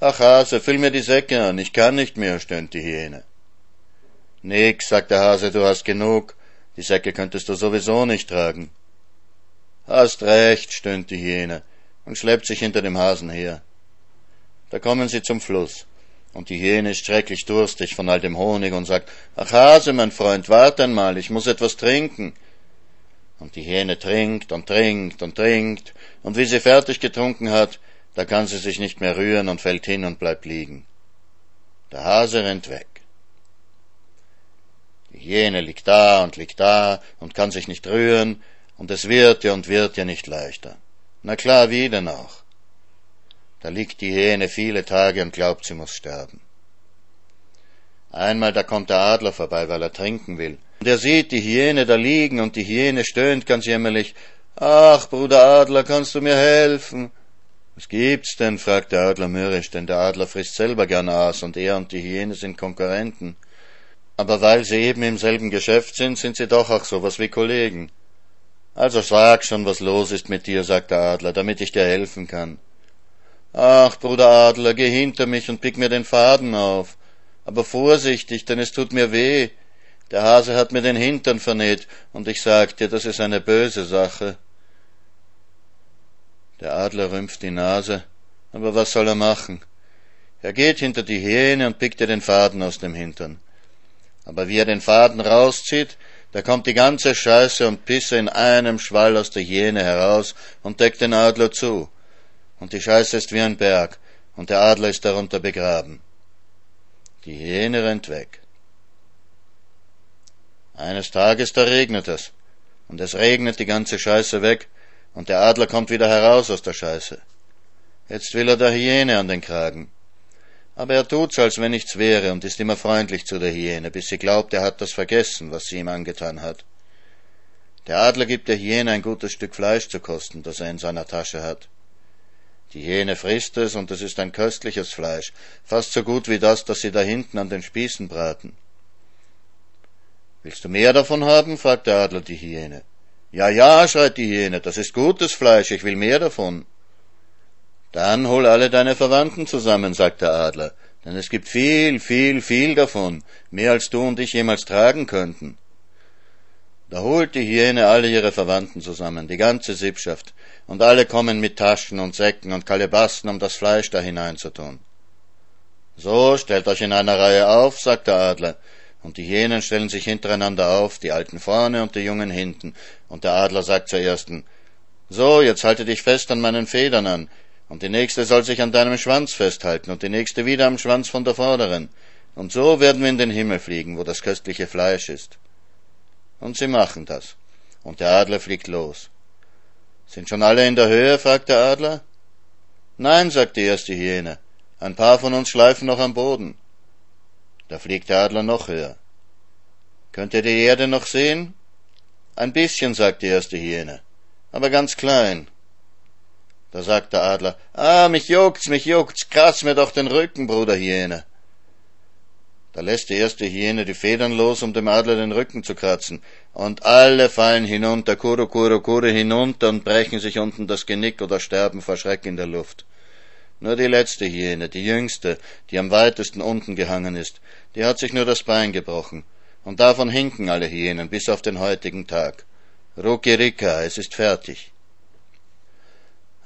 Ach Hase, füll mir die Säcke an, ich kann nicht mehr, stöhnt die Hyäne. Nix, sagt der Hase, du hast genug, die Säcke könntest du sowieso nicht tragen. Hast recht, stöhnt die Hyäne und schleppt sich hinter dem Hasen her. Da kommen sie zum Fluss und die Hyäne ist schrecklich durstig von all dem Honig und sagt, ach Hase, mein Freund, wart einmal, ich muss etwas trinken. Und die Hyäne trinkt und trinkt und trinkt, und wie sie fertig getrunken hat, da kann sie sich nicht mehr rühren und fällt hin und bleibt liegen. Der Hase rennt weg. Die Hyäne liegt da und liegt da und kann sich nicht rühren, und es wird ja und wird ja nicht leichter. Na klar, wie denn auch? Da liegt die Hähne viele Tage und glaubt, sie muss sterben. Einmal da kommt der Adler vorbei, weil er trinken will. Und er sieht die Hyäne da liegen und die Hyäne stöhnt ganz jämmerlich. Ach, Bruder Adler, kannst du mir helfen? Was gibt's denn? fragt der Adler mürrisch, denn der Adler frisst selber gern Aas und er und die Hyäne sind Konkurrenten. Aber weil sie eben im selben Geschäft sind, sind sie doch auch sowas wie Kollegen. Also sag schon, was los ist mit dir, sagt der Adler, damit ich dir helfen kann. Ach, Bruder Adler, geh hinter mich und pick mir den Faden auf. Aber vorsichtig, denn es tut mir weh. Der Hase hat mir den Hintern vernäht, und ich sag dir, das ist eine böse Sache. Der Adler rümpft die Nase, aber was soll er machen? Er geht hinter die Hähne und pickt ihr den Faden aus dem Hintern. Aber wie er den Faden rauszieht, da kommt die ganze Scheiße und Pisse in einem Schwall aus der Hyäne heraus und deckt den Adler zu und die Scheiße ist wie ein Berg, und der Adler ist darunter begraben. Die Hyäne rennt weg. Eines Tages da regnet es, und es regnet die ganze Scheiße weg, und der Adler kommt wieder heraus aus der Scheiße. Jetzt will er der Hyäne an den Kragen. Aber er tut's, als wenn nichts wäre, und ist immer freundlich zu der Hyäne, bis sie glaubt, er hat das vergessen, was sie ihm angetan hat. Der Adler gibt der Hyäne ein gutes Stück Fleisch zu kosten, das er in seiner Tasche hat. Die Hähne frisst es, und es ist ein köstliches Fleisch, fast so gut wie das, das sie da hinten an den Spießen braten. Willst du mehr davon haben? fragt der Adler die Hyäne. Ja, ja, schreit die Hyäne, das ist gutes Fleisch, ich will mehr davon. Dann hol alle deine Verwandten zusammen, sagt der Adler, denn es gibt viel, viel, viel davon, mehr als du und ich jemals tragen könnten. Da holt die Hyäne alle ihre Verwandten zusammen, die ganze Sippschaft, und alle kommen mit Taschen und Säcken und Kalebassen, um das Fleisch da hineinzutun. So, stellt euch in einer Reihe auf, sagt der Adler, und die Hyänen stellen sich hintereinander auf, die Alten vorne und die Jungen hinten, und der Adler sagt zur ersten, so, jetzt halte dich fest an meinen Federn an, und die nächste soll sich an deinem Schwanz festhalten, und die nächste wieder am Schwanz von der vorderen, und so werden wir in den Himmel fliegen, wo das köstliche Fleisch ist. Und sie machen das. Und der Adler fliegt los. Sind schon alle in der Höhe? fragt der Adler. Nein, sagt die erste Hyäne. Ein paar von uns schleifen noch am Boden. Da fliegt der Adler noch höher. Könnt ihr die Erde noch sehen? Ein bisschen, sagt die erste Hyäne, aber ganz klein. Da sagt der Adler, ah, mich juckt's, mich juckt's, kratz mir doch den Rücken, Bruder Hyäne. Da lässt die erste Hyäne die Federn los, um dem Adler den Rücken zu kratzen. Und alle fallen hinunter, kuro, kuro, kuro, hinunter und brechen sich unten das Genick oder sterben vor Schreck in der Luft. Nur die letzte Hyäne, die jüngste, die am weitesten unten gehangen ist, die hat sich nur das Bein gebrochen. Und davon hinken alle Hyänen bis auf den heutigen Tag. Rukirika, es ist fertig.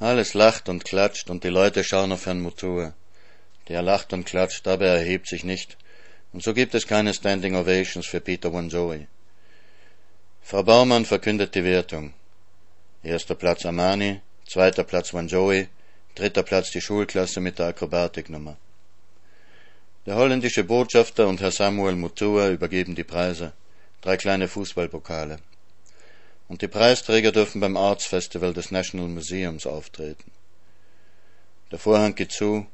Alles lacht und klatscht und die Leute schauen auf Herrn Mutua. Der lacht und klatscht, aber er erhebt sich nicht. Und so gibt es keine Standing Ovations für Peter Wanzoe. Frau Baumann verkündet die Wertung. Erster Platz Amani, zweiter Platz Wanzoe, dritter Platz die Schulklasse mit der Akrobatiknummer. Der holländische Botschafter und Herr Samuel Mutua übergeben die Preise, drei kleine Fußballpokale. Und die Preisträger dürfen beim Arts Festival des National Museums auftreten. Der Vorhang geht zu,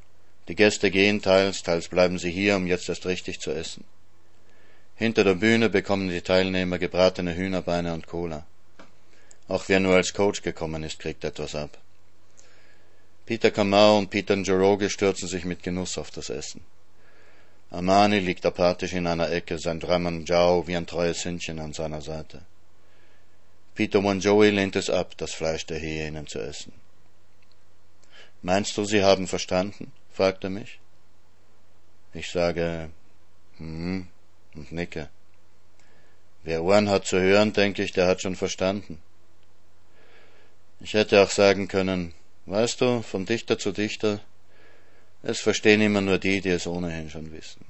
die Gäste gehen teils, teils bleiben sie hier, um jetzt erst richtig zu essen. Hinter der Bühne bekommen die Teilnehmer gebratene Hühnerbeine und Cola. Auch wer nur als Coach gekommen ist, kriegt etwas ab. Peter Kamau und Peter Njoroge stürzen sich mit Genuss auf das Essen. Amani liegt apathisch in einer Ecke, sein Draman Jao wie ein treues Hündchen an seiner Seite. Peter Wanjoey lehnt es ab, das Fleisch der Hyänen zu essen. Meinst du, sie haben verstanden? fragt er mich. Ich sage, hm, und nicke. Wer Ohren hat zu hören, denke ich, der hat schon verstanden. Ich hätte auch sagen können, weißt du, von Dichter zu Dichter, es verstehen immer nur die, die es ohnehin schon wissen.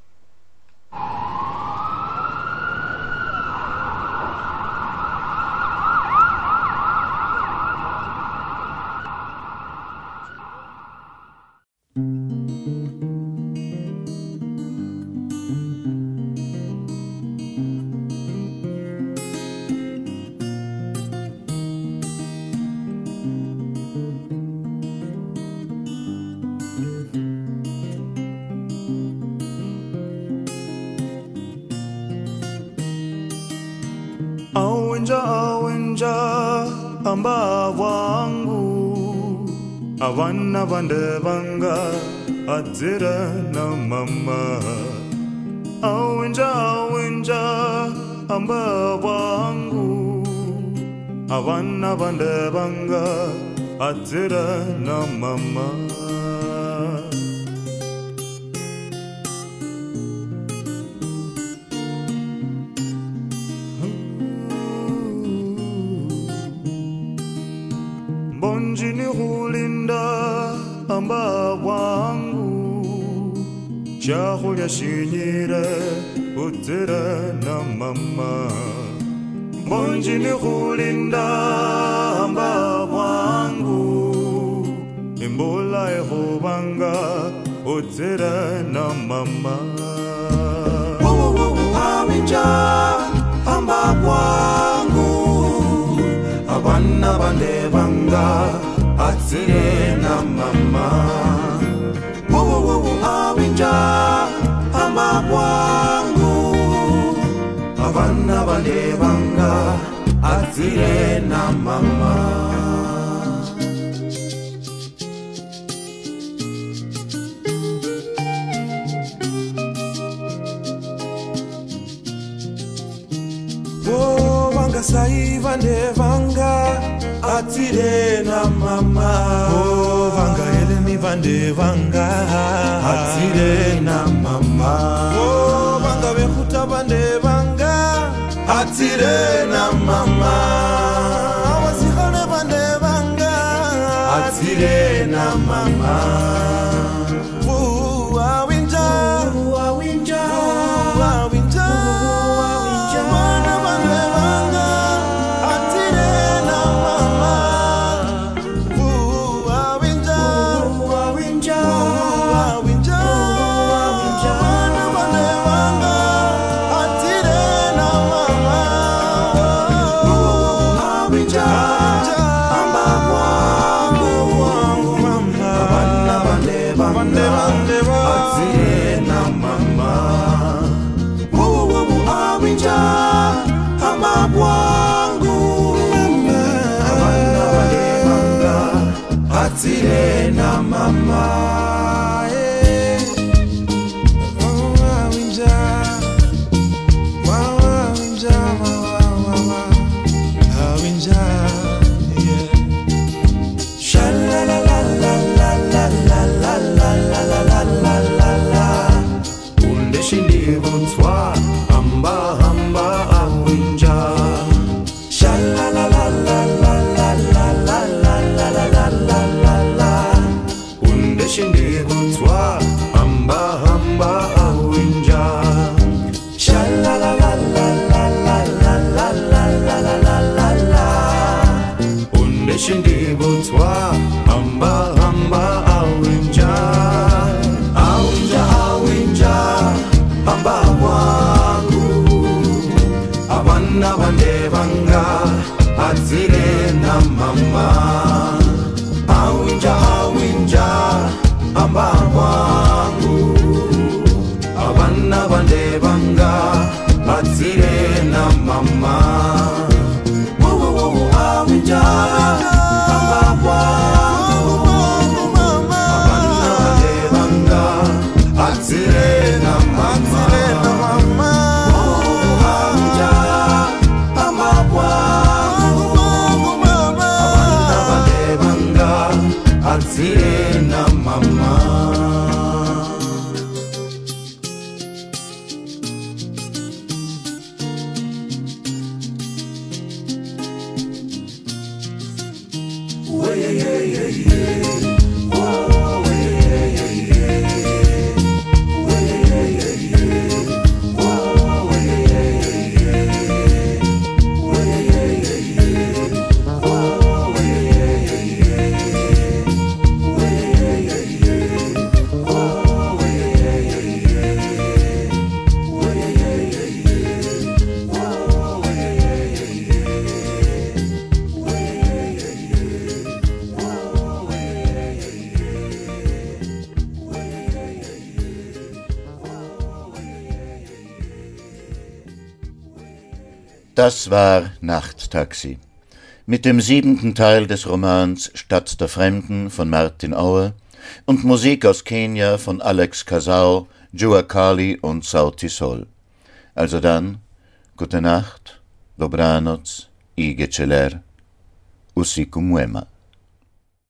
Awenja awenja amba wangu. Avana vande vanga adzira na mama. Awenja awenja amba wangu. Avana vande adzira na mama 샤홀야 신이라 우뜨라 남맘마 먼지니 홀린다 암바 왕구 임볼라의 호방가 우뜨라 남맘마 오오오오 아민자 암바 왕구 아반나 반대 방가 아뜨레 남맘마 abana bane banga atsire na mama. Oh, vanga ndevanga atire na mama. Oh, vanga elemi vanga atire na mama. Oh, atire na mama. Avasikane vande vanga. Atire na mama War Nachttaxi. Mit dem siebenten Teil des Romans Stadt der Fremden von Martin Auer und Musik aus Kenia von Alex Casal, Joa Kali und Sauti Sol. Also dann, gute Nacht, dobranoc i geceler, usiku mwema.